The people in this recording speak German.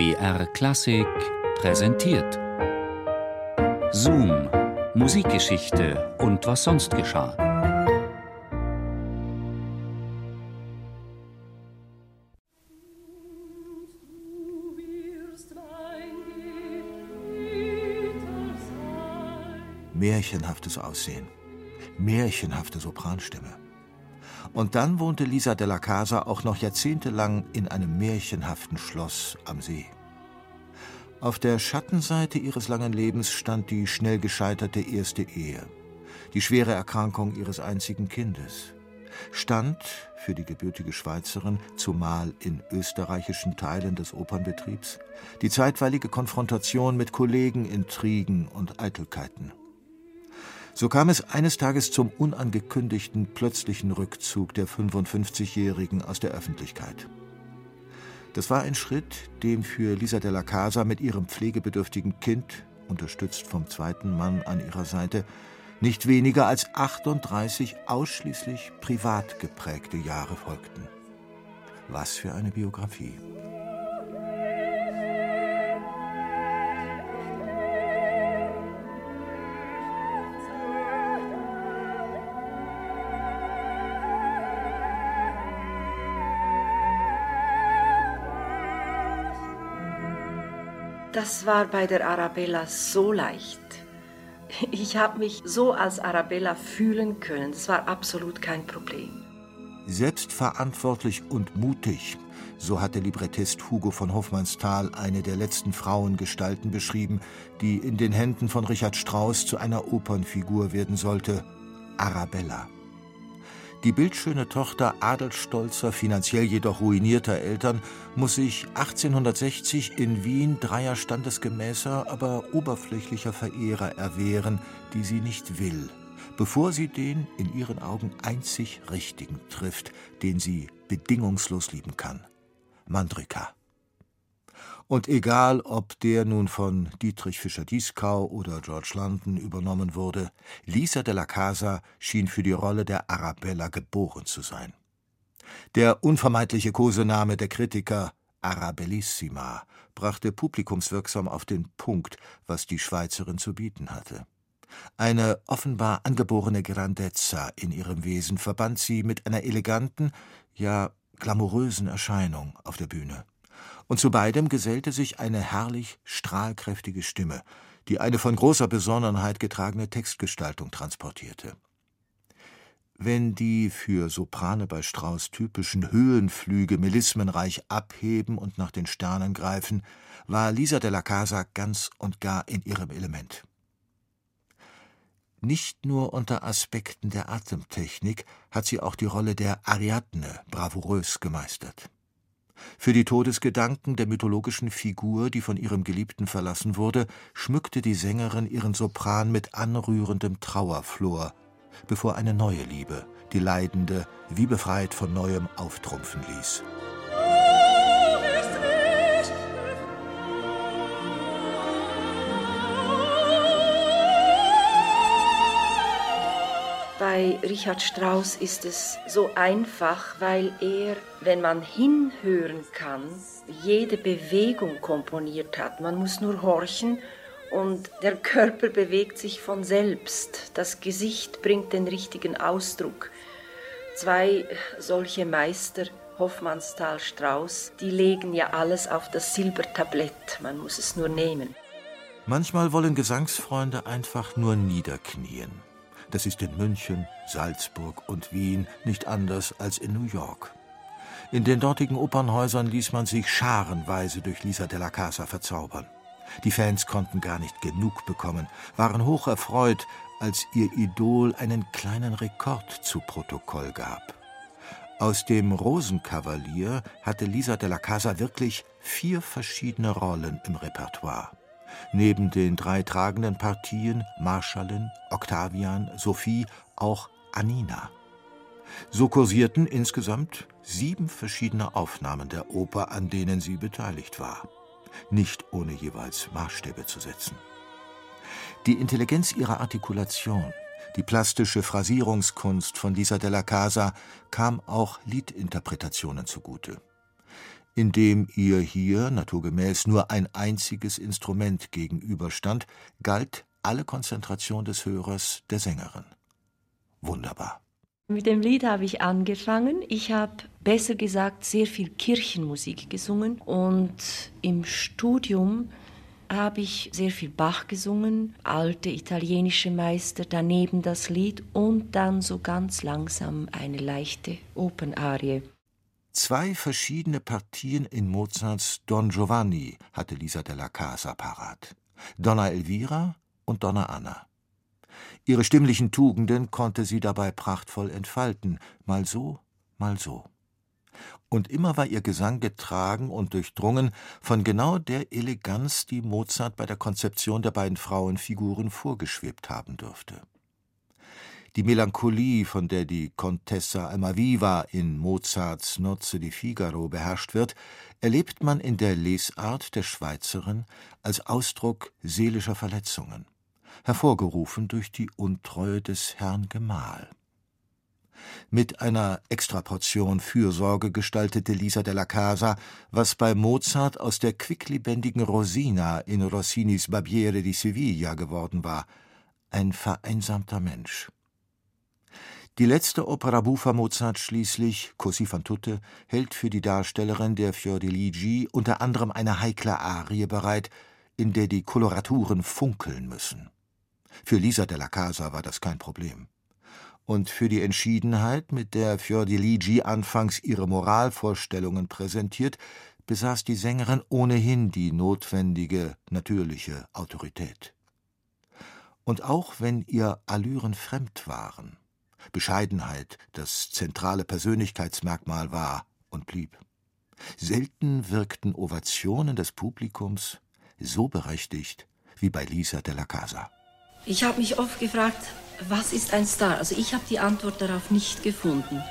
BR Klassik präsentiert. Zoom, Musikgeschichte und was sonst geschah. Märchenhaftes Aussehen, märchenhafte Sopranstimme. Und dann wohnte Lisa de la Casa auch noch jahrzehntelang in einem märchenhaften Schloss am See. Auf der Schattenseite ihres langen Lebens stand die schnell gescheiterte erste Ehe, die schwere Erkrankung ihres einzigen Kindes. Stand für die gebürtige Schweizerin, zumal in österreichischen Teilen des Opernbetriebs, die zeitweilige Konfrontation mit Kollegen, Intrigen und Eitelkeiten. So kam es eines Tages zum unangekündigten plötzlichen Rückzug der 55-Jährigen aus der Öffentlichkeit. Das war ein Schritt, dem für Lisa de la Casa mit ihrem pflegebedürftigen Kind, unterstützt vom zweiten Mann an ihrer Seite, nicht weniger als 38 ausschließlich privat geprägte Jahre folgten. Was für eine Biografie. Das war bei der Arabella so leicht. Ich habe mich so als Arabella fühlen können. Das war absolut kein Problem. Selbstverantwortlich und mutig, so hat der Librettist Hugo von Hofmannsthal eine der letzten Frauengestalten beschrieben, die in den Händen von Richard Strauss zu einer Opernfigur werden sollte, Arabella. Die bildschöne Tochter adelsstolzer, finanziell jedoch ruinierter Eltern muss sich 1860 in Wien dreier standesgemäßer, aber oberflächlicher Verehrer erwehren, die sie nicht will, bevor sie den in ihren Augen einzig Richtigen trifft, den sie bedingungslos lieben kann. Mandrika. Und egal, ob der nun von Dietrich Fischer-Dieskau oder George London übernommen wurde, Lisa de la Casa schien für die Rolle der Arabella geboren zu sein. Der unvermeidliche Kosename der Kritiker Arabellissima brachte publikumswirksam auf den Punkt, was die Schweizerin zu bieten hatte. Eine offenbar angeborene Grandezza in ihrem Wesen verband sie mit einer eleganten, ja glamourösen Erscheinung auf der Bühne und zu beidem gesellte sich eine herrlich strahlkräftige Stimme, die eine von großer Besonnenheit getragene Textgestaltung transportierte. Wenn die für Soprane bei Strauß typischen Höhenflüge melismenreich abheben und nach den Sternen greifen, war Lisa de la Casa ganz und gar in ihrem Element. Nicht nur unter Aspekten der Atemtechnik hat sie auch die Rolle der Ariadne bravourös gemeistert. Für die Todesgedanken der mythologischen Figur, die von ihrem Geliebten verlassen wurde, schmückte die Sängerin ihren Sopran mit anrührendem Trauerflor, bevor eine neue Liebe die Leidende wie befreit von neuem auftrumpfen ließ. Bei Richard Strauss ist es so einfach, weil er, wenn man hinhören kann, jede Bewegung komponiert hat. Man muss nur horchen und der Körper bewegt sich von selbst. Das Gesicht bringt den richtigen Ausdruck. Zwei solche Meister, Hoffmannsthal, Strauss, die legen ja alles auf das Silbertablett. Man muss es nur nehmen. Manchmal wollen Gesangsfreunde einfach nur niederknien. Das ist in München, Salzburg und Wien nicht anders als in New York. In den dortigen Opernhäusern ließ man sich scharenweise durch Lisa de la Casa verzaubern. Die Fans konnten gar nicht genug bekommen, waren hoch erfreut, als ihr Idol einen kleinen Rekord zu Protokoll gab. Aus dem Rosenkavalier hatte Lisa de la Casa wirklich vier verschiedene Rollen im Repertoire neben den drei tragenden Partien Marschallin, Octavian, Sophie auch Anina. So kursierten insgesamt sieben verschiedene Aufnahmen der Oper, an denen sie beteiligt war, nicht ohne jeweils Maßstäbe zu setzen. Die Intelligenz ihrer Artikulation, die plastische Phrasierungskunst von Lisa de la Casa kam auch Liedinterpretationen zugute. Indem ihr hier naturgemäß nur ein einziges Instrument gegenüberstand, galt alle Konzentration des Hörers der Sängerin. Wunderbar. Mit dem Lied habe ich angefangen. Ich habe besser gesagt sehr viel Kirchenmusik gesungen und im Studium habe ich sehr viel Bach gesungen, alte italienische Meister, daneben das Lied und dann so ganz langsam eine leichte Opernarie. Zwei verschiedene Partien in Mozarts Don Giovanni hatte Lisa della Casa parat. Donna Elvira und Donna Anna. Ihre stimmlichen Tugenden konnte sie dabei prachtvoll entfalten, mal so, mal so. Und immer war ihr Gesang getragen und durchdrungen von genau der Eleganz, die Mozart bei der Konzeption der beiden Frauenfiguren vorgeschwebt haben dürfte. Die Melancholie, von der die Contessa Almaviva in Mozarts Nozze di Figaro beherrscht wird, erlebt man in der Lesart der Schweizerin als Ausdruck seelischer Verletzungen hervorgerufen durch die Untreue des Herrn Gemahl. Mit einer Extraportion Fürsorge gestaltete Lisa della Casa, was bei Mozart aus der quicklebendigen Rosina in Rossinis Barbiere di Sevilla geworden war, ein vereinsamter Mensch. Die letzte Opera buffa Mozart schließlich, Così fan tutte, hält für die Darstellerin der Fiordiligi unter anderem eine heikle Arie bereit, in der die Koloraturen funkeln müssen. Für Lisa della Casa war das kein Problem. Und für die Entschiedenheit, mit der Fiordiligi anfangs ihre Moralvorstellungen präsentiert, besaß die Sängerin ohnehin die notwendige, natürliche Autorität. Und auch wenn ihr Allüren fremd waren, Bescheidenheit das zentrale Persönlichkeitsmerkmal war und blieb. Selten wirkten Ovationen des Publikums so berechtigt wie bei Lisa della Casa. Ich habe mich oft gefragt, was ist ein Star? Also ich habe die Antwort darauf nicht gefunden.